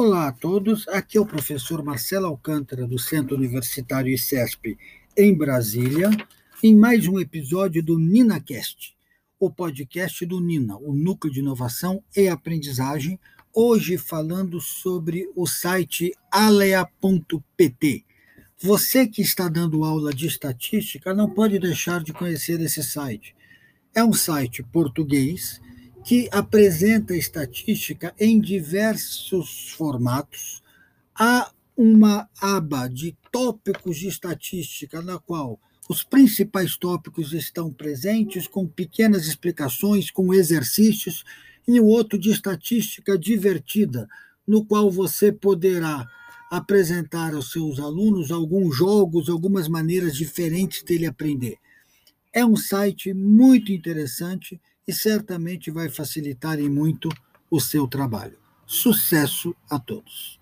Olá a todos, aqui é o professor Marcelo Alcântara, do Centro Universitário ICESP, em Brasília, em mais um episódio do NinaCast, o podcast do NINA, o Núcleo de Inovação e Aprendizagem, hoje falando sobre o site alea.pt. Você que está dando aula de estatística não pode deixar de conhecer esse site. É um site português que apresenta estatística em diversos formatos. Há uma aba de tópicos de estatística, na qual os principais tópicos estão presentes, com pequenas explicações, com exercícios, e o outro de estatística divertida, no qual você poderá apresentar aos seus alunos alguns jogos, algumas maneiras diferentes dele aprender. É um site muito interessante e certamente vai facilitar em muito o seu trabalho. Sucesso a todos!